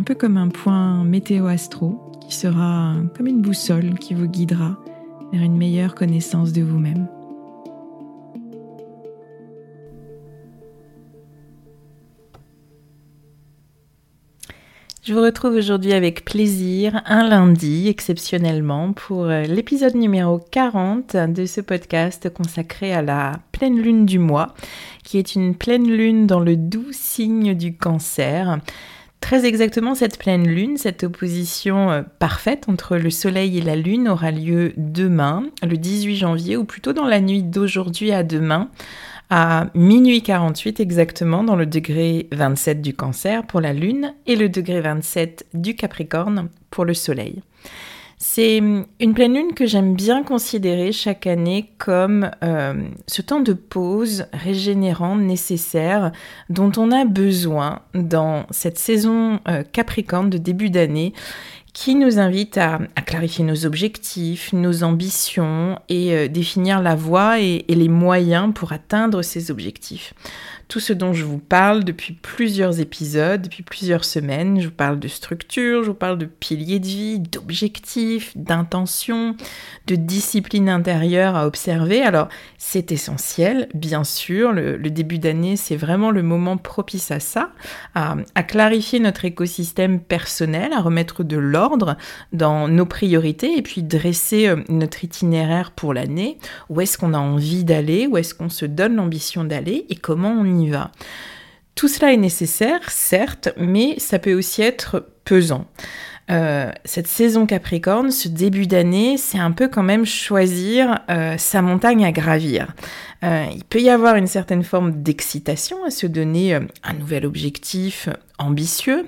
un peu comme un point météo-astro qui sera comme une boussole qui vous guidera vers une meilleure connaissance de vous-même. Je vous retrouve aujourd'hui avec plaisir un lundi exceptionnellement pour l'épisode numéro 40 de ce podcast consacré à la pleine lune du mois, qui est une pleine lune dans le doux signe du cancer. Très exactement, cette pleine lune, cette opposition euh, parfaite entre le Soleil et la Lune aura lieu demain, le 18 janvier, ou plutôt dans la nuit d'aujourd'hui à demain, à minuit 48 exactement, dans le degré 27 du Cancer pour la Lune et le degré 27 du Capricorne pour le Soleil. C'est une pleine lune que j'aime bien considérer chaque année comme euh, ce temps de pause régénérant nécessaire dont on a besoin dans cette saison euh, capricorne de début d'année qui nous invite à, clarifier nos objectifs, nos ambitions et euh, définir la voie et, les moyens pour atteindre ces objectifs tout ce dont je vous parle depuis plusieurs épisodes, depuis plusieurs semaines. Je vous parle de structure, je vous parle de piliers de vie, d'objectifs, d'intentions, de discipline intérieure à observer. Alors, c'est essentiel, bien sûr. Le, début d'année, c'est vraiment le moment propice à ça, à, clarifier notre écosystème personnel, à remettre de l'ordre dans nos priorités et puis dresser euh, notre itinéraire pour l'année. Où est-ce qu'on a envie d'aller? Où est-ce qu'on se donne l'ambition d'aller? Et comment on y Tout cela est nécessaire, certes, mais ça peut aussi être pesant. Euh, cette saison Capricorne, ce début d'année, c'est un peu quand même choisir euh, sa montagne à gravir. Euh, il peut y avoir une certaine forme d'excitation à se donner un nouvel objectif ambitieux,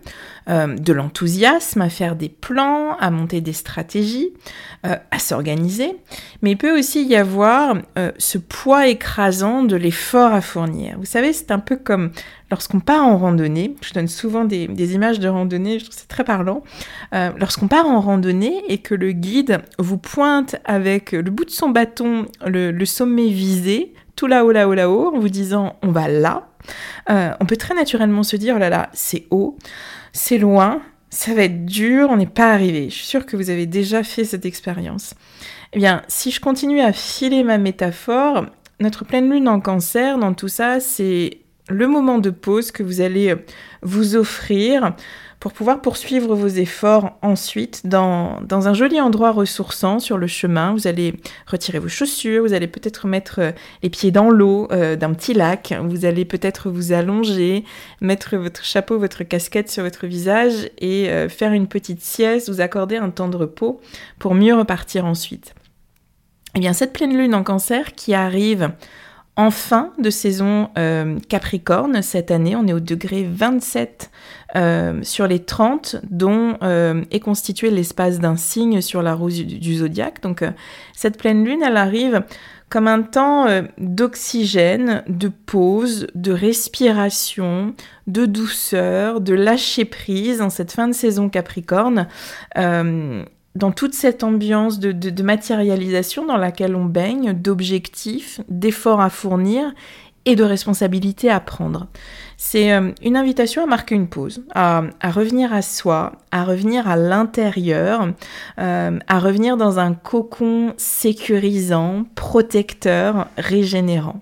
de l'enthousiasme à faire des plans, à monter des stratégies, à s'organiser, mais il peut aussi y avoir ce poids écrasant de l'effort à fournir. Vous savez, c'est un peu comme lorsqu'on part en randonnée, je donne souvent des, images de randonnée, je trouve c'est très parlant, euh, lorsqu'on part en randonnée et que le guide vous pointe avec le bout de son bâton le, sommet visé, tout là-haut, là-haut, là-haut, en vous disant on va là, euh, on peut très naturellement se dire oh là là, c'est haut, c'est loin, ça va être dur, on n'est pas arrivé. Je suis sûre que vous avez déjà fait cette expérience. Eh bien, si je continue à filer ma métaphore, notre pleine lune en cancer, dans tout ça, c'est le moment de pause que vous allez vous offrir pour pouvoir poursuivre vos efforts ensuite dans, un joli endroit ressourçant sur le chemin. Vous allez retirer vos chaussures, vous allez peut-être mettre euh, les pieds dans l'eau euh, d'un petit lac, vous allez peut-être vous allonger, mettre votre chapeau, votre casquette sur votre visage et euh, faire une petite sieste, vous accorder un temps de repos pour mieux repartir ensuite. Eh bien, cette pleine lune en cancer qui arrive en fin de saison euh, Capricorne cette année, on est au degré 27 euh, sur les 30, dont euh, est constitué l'espace d'un signe sur la roue du, zodiaque. Donc cette pleine lune, elle arrive comme un temps d'oxygène, de pause, de respiration, de douceur, de lâcher prise en cette fin de saison Capricorne dans toute cette ambiance de, matérialisation dans laquelle on baigne, d'objectifs, d'efforts à fournir et de responsabilités à prendre. C'est euh, une invitation à marquer une pause, à, revenir à soi, à revenir à l'intérieur, euh, à revenir dans un cocon sécurisant, protecteur, régénérant.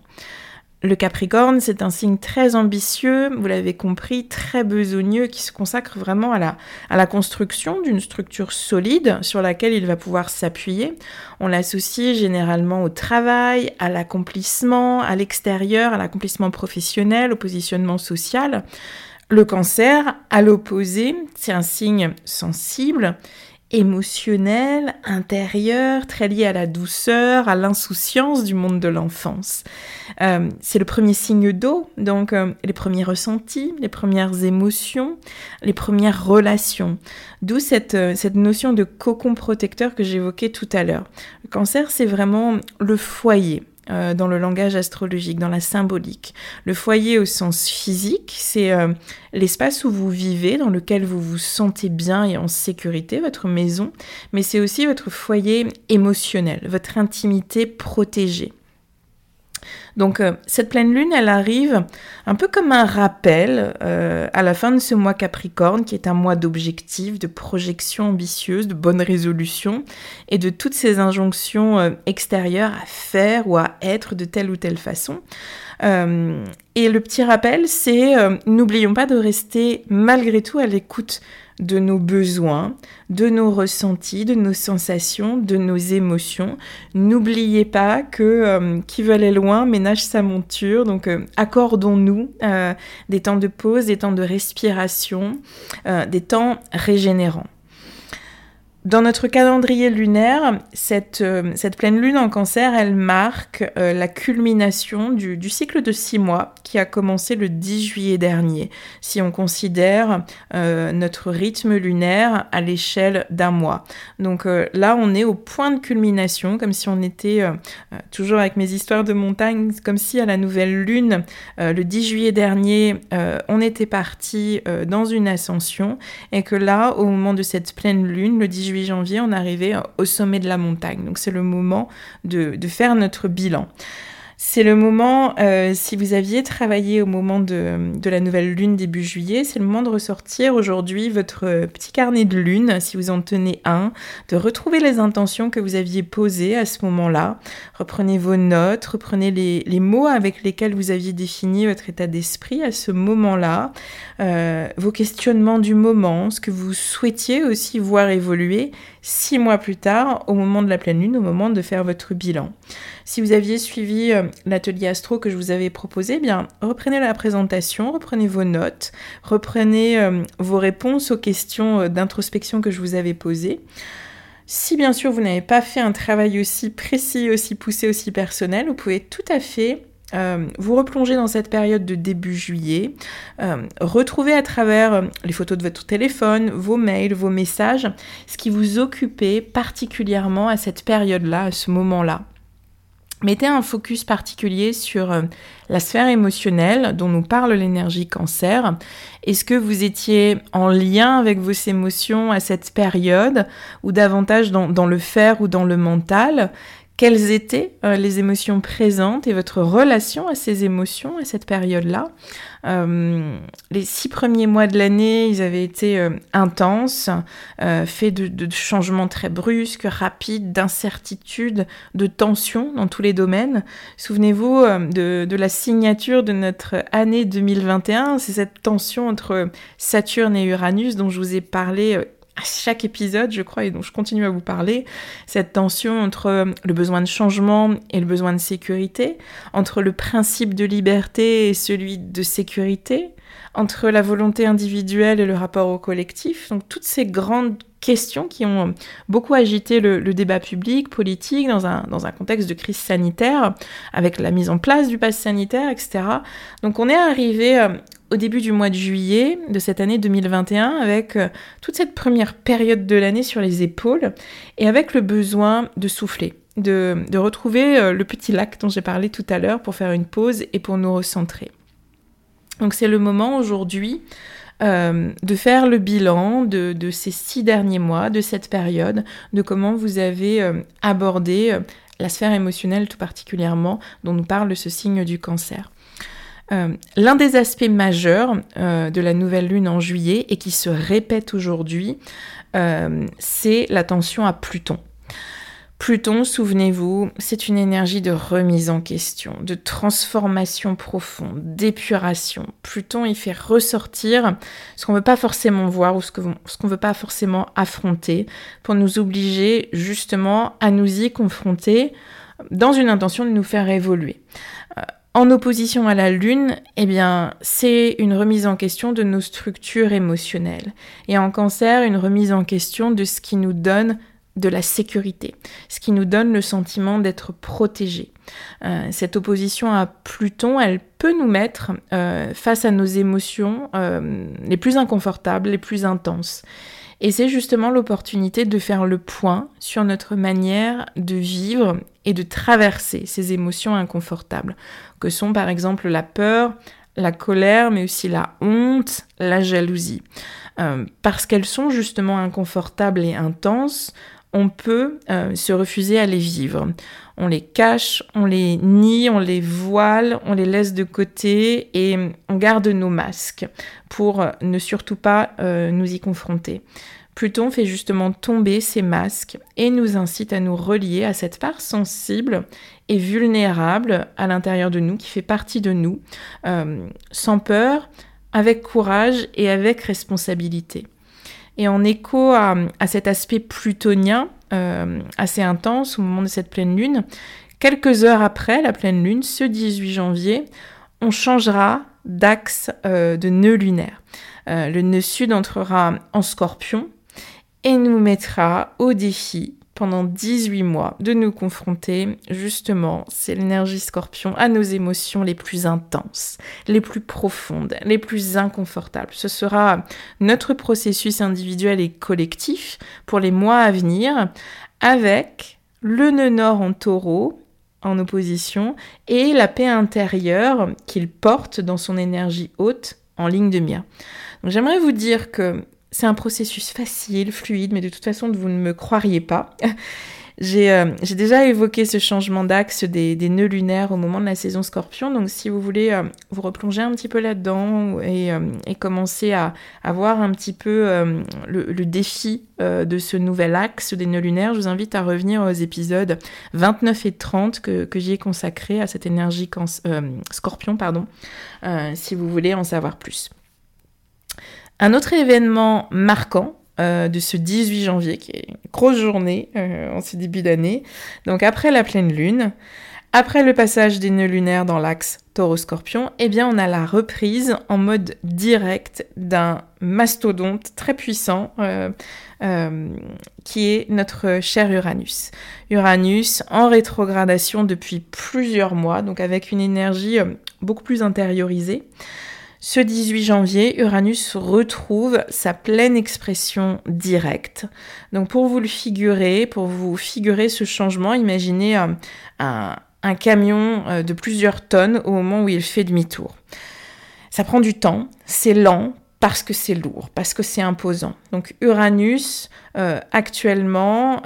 Le Capricorne, c'est un signe très ambitieux, vous l'avez compris, très besogneux, qui se consacre vraiment à la, construction d'une structure solide sur laquelle il va pouvoir s'appuyer. On l'associe généralement au travail, à l'accomplissement, à l'extérieur, à l'accomplissement professionnel, au positionnement social. Le cancer, à l'opposé, c'est un signe sensible émotionnel, intérieur, très lié à la douceur, à l'insouciance du monde de l'enfance. Euh, c'est le premier signe d'eau, donc euh, les premiers ressentis, les premières émotions, les premières relations. D'où cette, euh, cette notion de cocon protecteur que j'évoquais tout à l'heure. Le cancer, c'est vraiment le foyer. Euh, dans le langage astrologique, dans la symbolique. Le foyer au sens physique, c'est euh, l'espace où vous vivez, dans lequel vous vous sentez bien et en sécurité, votre maison, mais c'est aussi votre foyer émotionnel, votre intimité protégée. Donc euh, cette pleine lune, elle arrive un peu comme un rappel euh, à la fin de ce mois Capricorne, qui est un mois d'objectifs, de projections ambitieuses, de bonnes résolutions et de toutes ces injonctions euh, extérieures à faire ou à être de telle ou telle façon. et le petit rappel, c'est n'oublions pas de rester malgré tout à l'écoute de nos besoins, de nos ressentis, de nos sensations, de nos émotions. N'oubliez pas que euh, qui veut aller loin ménage sa monture. Donc euh, accordons-nous euh, des temps de pause, des temps de respiration, des temps régénérants. Dans notre calendrier lunaire, cette, euh, cette, pleine lune en cancer, elle marque euh, la culmination du, du, cycle de six mois qui a commencé le 10 juillet dernier, si on considère euh, notre rythme lunaire à l'échelle d'un mois. Donc là, on est au point de culmination, comme si on était, toujours avec mes histoires de montagne, comme si à la nouvelle lune, le 10 juillet dernier, on était parti dans une ascension, et que là, au moment de cette pleine lune, le 10 janvier, on arrivait au sommet de la montagne. Donc c'est le moment de, de faire notre bilan. C'est le moment, euh, si vous aviez travaillé au moment de, la nouvelle lune début juillet, c'est le moment de ressortir aujourd'hui votre petit carnet de lune, si vous en tenez un, de retrouver les intentions que vous aviez posées à ce moment-là. Reprenez vos notes, reprenez les, les, mots avec lesquels vous aviez défini votre état d'esprit à ce moment-là, euh, vos questionnements du moment, ce que vous souhaitiez aussi voir évoluer six mois plus tard, au moment de la pleine lune, au moment de faire votre bilan. Si vous aviez suivi euh, l'atelier astro que je vous avais proposé, eh bien reprenez la présentation, reprenez vos notes, reprenez euh, vos réponses aux questions euh, d'introspection que je vous avais posées. Si bien sûr vous n'avez pas fait un travail aussi précis, aussi poussé, aussi personnel, vous pouvez tout à fait vous replonger dans cette période de début juillet, retrouver à travers les photos de votre téléphone, vos mails, vos messages, ce qui vous occupait particulièrement à cette période-là, à ce moment-là. Mettez un focus particulier sur euh, la sphère émotionnelle dont nous parle l'énergie cancer. Est-ce que vous étiez en lien avec vos émotions à cette période ou davantage dans, le faire ou dans le mental? Quelles étaient euh, les émotions présentes et votre relation à ces émotions à cette période-là? Euh, les six premiers mois de l'année, ils avaient été euh, intenses, faits de, changements très brusques, rapides, d'incertitudes, de tensions dans tous les domaines. Souvenez-vous de, de, la signature de notre année 2021, c'est cette tension entre Saturne et Uranus dont je vous ai parlé à chaque épisode, je crois, et dont je continue à vous parler, cette tension entre euh, le besoin de changement et le besoin de sécurité, entre le principe de liberté et celui de sécurité, entre la volonté individuelle et le rapport au collectif. Donc toutes ces grandes questions qui ont beaucoup agité le, débat public, politique, dans un, dans un contexte de crise sanitaire, avec la mise en place du pass sanitaire, etc. Donc on est arrivé euh, au début du mois de juillet de cette année 2021 avec euh, toute cette première période de l'année sur les épaules et avec le besoin de souffler, de, retrouver euh, le petit lac dont j'ai parlé tout à l'heure pour faire une pause et pour nous recentrer. Donc c'est le moment aujourd'hui euh, de faire le bilan de, ces six derniers mois, de cette période, de comment vous avez abordé la sphère émotionnelle tout particulièrement dont nous parle ce signe du cancer. Euh, l'un des aspects majeurs euh, de la nouvelle lune en juillet et qui se répète aujourd'hui, euh, c'est l'attention à Pluton. Pluton, souvenez-vous, c'est une énergie de remise en question, de transformation profonde, d'épuration. Pluton, il fait ressortir ce qu'on ne veut pas forcément voir ou ce qu'on ne veut pas forcément affronter pour nous obliger justement à nous y confronter dans une intention de nous faire évoluer. En opposition à la Lune, eh bien, c'est une remise en question de nos structures émotionnelles. Et en cancer, une remise en question de ce qui nous donne de la sécurité, ce qui nous donne le sentiment d'être protégé. Euh, cette opposition à Pluton, elle peut nous mettre euh, face à nos émotions euh, les plus inconfortables, les plus intenses. Et c'est justement l'opportunité de faire le point sur notre manière de vivre et de traverser ces émotions inconfortables, que sont par exemple la peur, la colère, mais aussi la honte, la jalousie. Euh, parce qu'elles sont justement inconfortables et intenses, on peut euh, se refuser à les vivre. On les cache, on les nie, on les voile, on les laisse de côté et on garde nos masques pour ne surtout pas euh, nous y confronter. Pluton fait justement tomber ses masques et nous incite à nous relier à cette part sensible et vulnérable à l'intérieur de nous, qui fait partie de nous, euh, sans peur, avec courage et avec responsabilité. Et en écho à, cet aspect plutonien euh, assez intense au moment de cette pleine lune, quelques heures après la pleine lune, ce 18 janvier, on changera d'axe euh, de nœud lunaire. le nœud sud entrera en scorpion et nous mettra au défi pendant 18 mois de nous confronter justement, c'est l'énergie scorpion, à nos émotions les plus intenses, les plus profondes, les plus inconfortables. Ce sera notre processus individuel et collectif pour les mois à venir avec le nœud nord en taureau en opposition et la paix intérieure qu'il porte dans son énergie haute en ligne de mire. J'aimerais vous dire que c'est un processus facile, fluide, mais de toute façon, vous ne me croiriez pas. Euh, j'ai déjà évoqué ce changement d'axe des, nœuds lunaires au moment de la saison scorpion, donc si vous voulez euh, vous replonger un petit peu là-dedans et, euh, commencer à, voir un petit peu le, défi de ce nouvel axe des nœuds lunaires, je vous invite à revenir aux épisodes 29 et 30 que, que j'y ai consacré à cette énergie scorpion, pardon, si vous voulez en savoir plus. Un autre événement marquant euh, de ce 18 janvier, qui est une grosse journée euh, en ce début d'année, donc après la pleine lune, après le passage des nœuds lunaires dans l'axe taureau-scorpion, eh bien on a la reprise en mode direct d'un mastodonte très puissant euh, qui est notre cher Uranus. Uranus en rétrogradation depuis plusieurs mois, donc avec une énergie beaucoup plus intériorisée. Ce 18 janvier, Uranus retrouve sa pleine expression directe. Donc pour vous le figurer, pour vous figurer ce changement, imaginez euh, un, camion euh, de plusieurs tonnes au moment où il fait demi-tour. Ça prend du temps, c'est lent, parce que c'est lourd, parce que c'est imposant. Donc Uranus, euh, actuellement,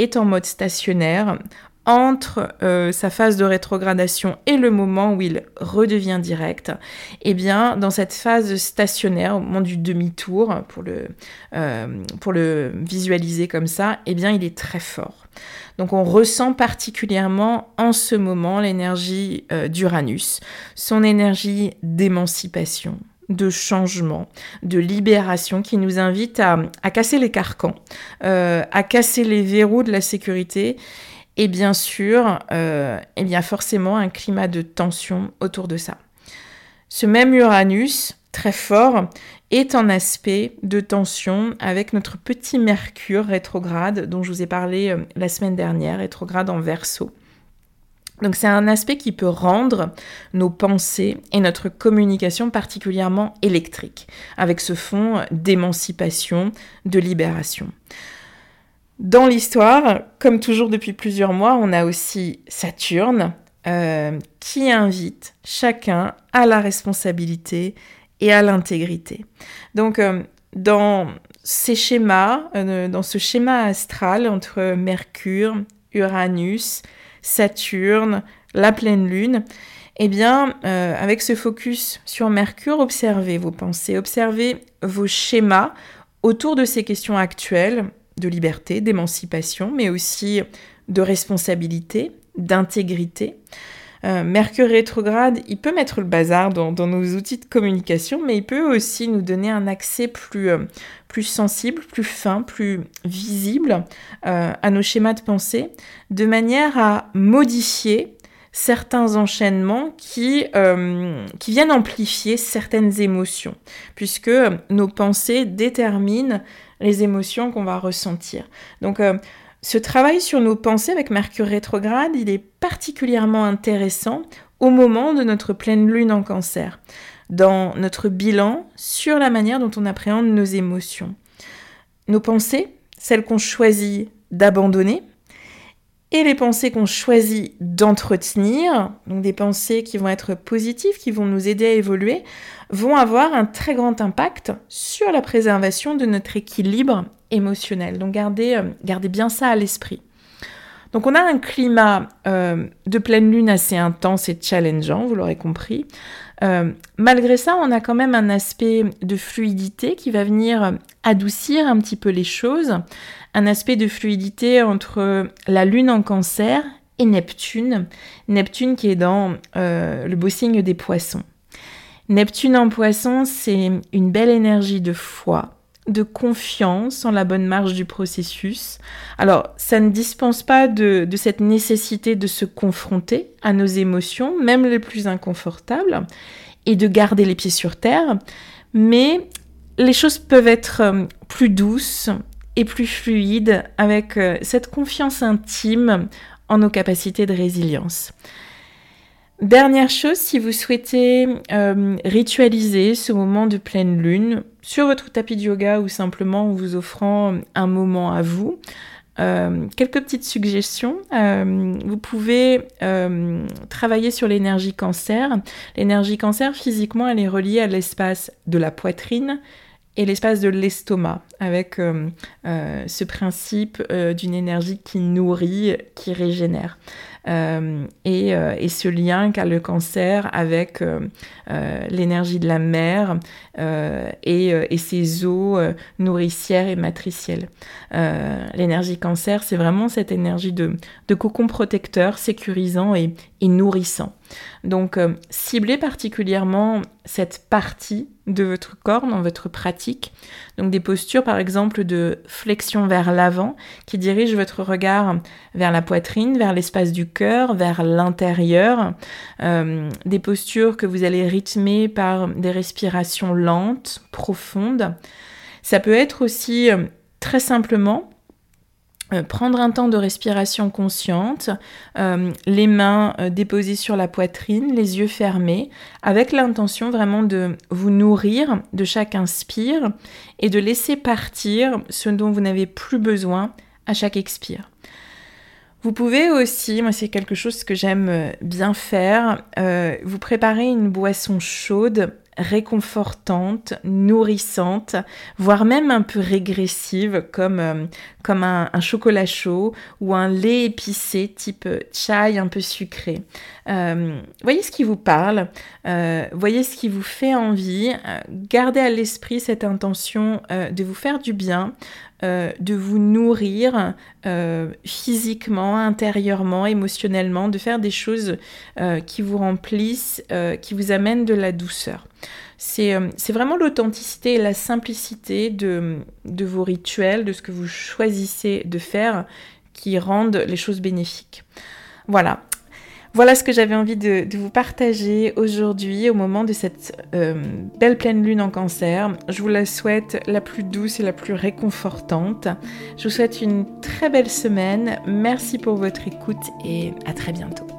est en mode stationnaire entre euh, sa phase de rétrogradation et le moment où il redevient direct, eh bien, dans cette phase stationnaire, au moment du demi-tour, pour le, euh, pour le visualiser comme ça, eh bien, il est très fort. Donc, on ressent particulièrement en ce moment l'énergie euh, d'Uranus, son énergie d'émancipation, de changement, de libération qui nous invite à, à casser les carcans, à casser les verrous de la sécurité et bien sûr, euh, il y a forcément un climat de tension autour de ça. Ce même Uranus, très fort, est en aspect de tension avec notre petit Mercure rétrograde dont je vous ai parlé euh, la semaine dernière, rétrograde en verso. Donc c'est un aspect qui peut rendre nos pensées et notre communication particulièrement électriques, avec ce fond d'émancipation, de libération. Dans l'histoire, comme toujours depuis plusieurs mois, on a aussi Saturne euh, qui invite chacun à la responsabilité et à l'intégrité. Donc, euh, dans ces schémas, euh, dans ce schéma astral entre Mercure, Uranus, Saturne, la pleine lune, eh bien, avec ce focus sur Mercure, observez vos pensées, observez vos schémas autour de ces questions actuelles de liberté, d'émancipation, mais aussi de responsabilité, d'intégrité. Euh, Mercure rétrograde, il peut mettre le bazar dans, nos outils de communication, mais il peut aussi nous donner un accès plus, euh, sensible, plus fin, plus visible euh, à nos schémas de pensée, de manière à modifier certains enchaînements qui, qui viennent amplifier certaines émotions, puisque nos pensées déterminent les émotions qu'on va ressentir. Donc euh, ce travail sur nos pensées avec Mercure rétrograde, il est particulièrement intéressant au moment de notre pleine lune en cancer, dans notre bilan sur la manière dont on appréhende nos émotions. Nos pensées, celles qu'on choisit d'abandonner, et les pensées qu'on choisit d'entretenir, donc des pensées qui vont être positives, qui vont nous aider à évoluer, vont avoir un très grand impact sur la préservation de notre équilibre émotionnel. Donc gardez, euh, bien ça à l'esprit. Donc on a un climat euh, de pleine lune assez intense et challengeant, vous l'aurez compris. Euh, malgré ça, on a quand même un aspect de fluidité qui va venir adoucir un petit peu les choses, un aspect de fluidité entre la lune en cancer et Neptune, Neptune qui est dans le beau signe des poissons. Neptune en poisson, c'est une belle énergie de foi, de confiance en la bonne marche du processus. Alors, ça ne dispense pas de, cette nécessité de se confronter à nos émotions, même les plus inconfortables, et de garder les pieds sur terre, mais les choses peuvent être euh, plus douces et plus fluides avec euh, cette confiance intime en nos capacités de résilience. Dernière chose, si vous souhaitez euh, ritualiser ce moment de pleine lune sur votre tapis de yoga ou simplement en vous offrant un moment à vous, euh, quelques petites suggestions. Vous pouvez travailler sur l'énergie cancer. L'énergie cancer, physiquement, elle est reliée à l'espace de la poitrine et l'espace de l'estomac, avec ce principe d'une énergie qui nourrit, qui régénère. Euh, euh, et, ce lien qu'a le cancer avec euh, l'énergie de la mer et, ses eaux nourricières et matricielles. l'énergie cancer, c'est vraiment cette énergie de, de cocon protecteur, sécurisant et, et nourrissant. Donc, euh, ciblez particulièrement cette partie de votre corps dans votre pratique. Donc, des postures, par exemple, de flexion vers l'avant qui dirigent votre regard vers la poitrine, vers l'espace du cœur, vers l'intérieur. Euh, des postures que vous allez rythmer par des respirations lentes, profondes. Ça peut être aussi euh, très simplement prendre un temps de respiration consciente, euh, les mains euh, déposées sur la poitrine, les yeux fermés, avec l'intention vraiment de vous nourrir de chaque inspire et de laisser partir ce dont vous n'avez plus besoin à chaque expire. Vous pouvez aussi, moi c'est quelque chose que j'aime bien faire, vous préparer une boisson chaude réconfortante, nourrissante, voire même un peu régressive, comme, euh, un, chocolat chaud ou un lait épicé type chai un peu sucré. Euh, voyez ce qui vous parle, euh, voyez ce qui vous fait envie, gardez à l'esprit cette intention de vous faire du bien, de vous nourrir physiquement, intérieurement, émotionnellement, de faire des choses qui vous remplissent, qui vous amènent de la douceur. Euh, c'est vraiment l'authenticité et la simplicité de, vos rituels, de ce que vous choisissez de faire qui rendent les choses bénéfiques. Voilà. Voilà ce que j'avais envie de, vous partager aujourd'hui au moment de cette euh, belle pleine lune en cancer. Je vous la souhaite la plus douce et la plus réconfortante. Je vous souhaite une très belle semaine. Merci pour votre écoute et à très bientôt.